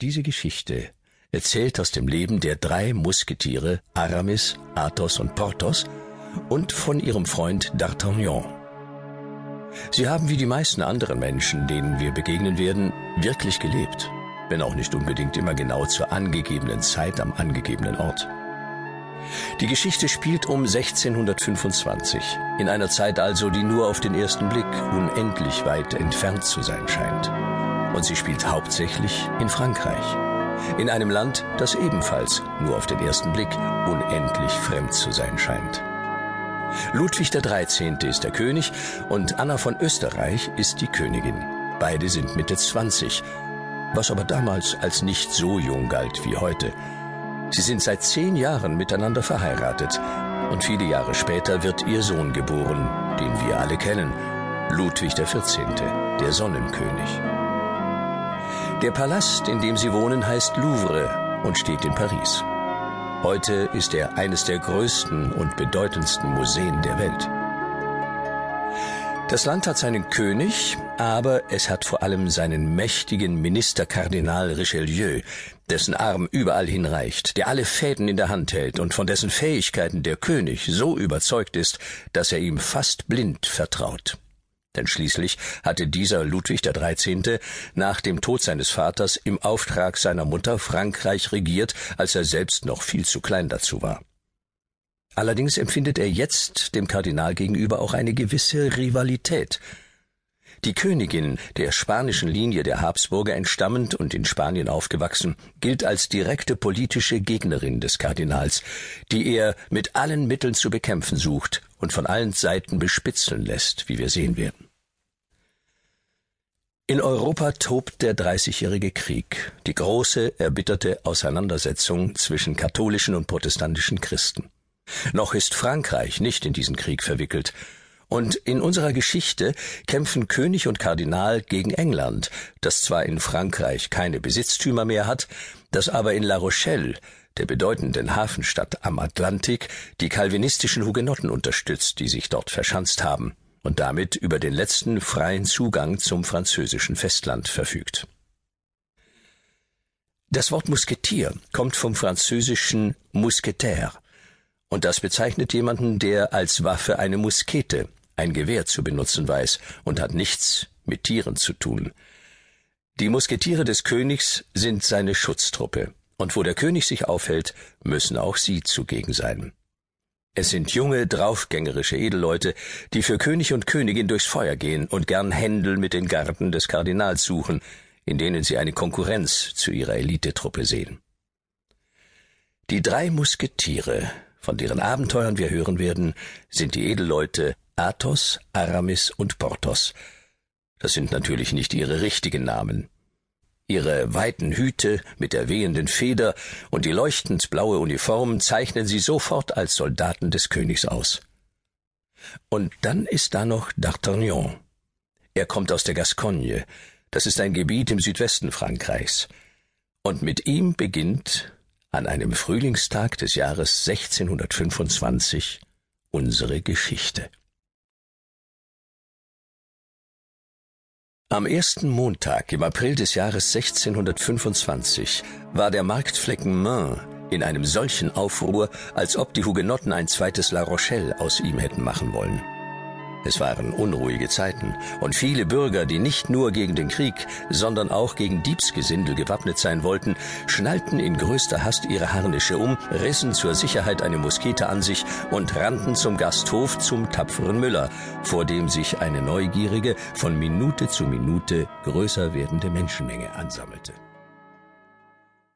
Diese Geschichte erzählt aus dem Leben der drei Musketiere Aramis, Athos und Porthos und von ihrem Freund D'Artagnan. Sie haben wie die meisten anderen Menschen, denen wir begegnen werden, wirklich gelebt, wenn auch nicht unbedingt immer genau zur angegebenen Zeit am angegebenen Ort. Die Geschichte spielt um 1625, in einer Zeit also, die nur auf den ersten Blick unendlich weit entfernt zu sein scheint. Und sie spielt hauptsächlich in Frankreich, in einem Land, das ebenfalls nur auf den ersten Blick unendlich fremd zu sein scheint. Ludwig XIII. ist der König und Anna von Österreich ist die Königin. Beide sind Mitte 20, was aber damals als nicht so jung galt wie heute. Sie sind seit zehn Jahren miteinander verheiratet und viele Jahre später wird ihr Sohn geboren, den wir alle kennen, Ludwig XIV., der Sonnenkönig. Der Palast, in dem sie wohnen, heißt Louvre und steht in Paris. Heute ist er eines der größten und bedeutendsten Museen der Welt. Das Land hat seinen König, aber es hat vor allem seinen mächtigen Minister Kardinal Richelieu, dessen Arm überall hinreicht, der alle Fäden in der Hand hält und von dessen Fähigkeiten der König so überzeugt ist, dass er ihm fast blind vertraut. Denn schließlich hatte dieser Ludwig XIII. nach dem Tod seines Vaters im Auftrag seiner Mutter Frankreich regiert, als er selbst noch viel zu klein dazu war. Allerdings empfindet er jetzt dem Kardinal gegenüber auch eine gewisse Rivalität. Die Königin, der spanischen Linie der Habsburger entstammend und in Spanien aufgewachsen, gilt als direkte politische Gegnerin des Kardinals, die er mit allen Mitteln zu bekämpfen sucht und von allen Seiten bespitzeln lässt, wie wir sehen werden. In Europa tobt der Dreißigjährige Krieg, die große, erbitterte Auseinandersetzung zwischen katholischen und protestantischen Christen. Noch ist Frankreich nicht in diesen Krieg verwickelt, und in unserer Geschichte kämpfen König und Kardinal gegen England, das zwar in Frankreich keine Besitztümer mehr hat, das aber in La Rochelle, der bedeutenden Hafenstadt am Atlantik, die calvinistischen Hugenotten unterstützt, die sich dort verschanzt haben und damit über den letzten freien Zugang zum französischen Festland verfügt. Das Wort Musketier kommt vom französischen Mousquetaire, und das bezeichnet jemanden, der als Waffe eine Muskete, ein Gewehr zu benutzen weiß und hat nichts mit Tieren zu tun. Die Musketiere des Königs sind seine Schutztruppe, und wo der König sich aufhält, müssen auch sie zugegen sein. Es sind junge, draufgängerische Edelleute, die für König und Königin durchs Feuer gehen und gern Händel mit den Garten des Kardinals suchen, in denen sie eine Konkurrenz zu ihrer Elitetruppe sehen. Die drei Musketiere von deren Abenteuern wir hören werden, sind die Edelleute Athos, Aramis und Porthos. Das sind natürlich nicht ihre richtigen Namen. Ihre weiten Hüte mit der wehenden Feder und die leuchtend blaue Uniform zeichnen sie sofort als Soldaten des Königs aus. Und dann ist da noch D'Artagnan. Er kommt aus der Gascogne, das ist ein Gebiet im Südwesten Frankreichs. Und mit ihm beginnt an einem Frühlingstag des Jahres 1625 unsere Geschichte. Am ersten Montag im April des Jahres 1625 war der Marktflecken Main in einem solchen Aufruhr, als ob die Hugenotten ein zweites La Rochelle aus ihm hätten machen wollen. Es waren unruhige Zeiten, und viele Bürger, die nicht nur gegen den Krieg, sondern auch gegen Diebsgesindel gewappnet sein wollten, schnallten in größter Hast ihre Harnische um, rissen zur Sicherheit eine Muskete an sich und rannten zum Gasthof zum tapferen Müller, vor dem sich eine neugierige, von Minute zu Minute größer werdende Menschenmenge ansammelte.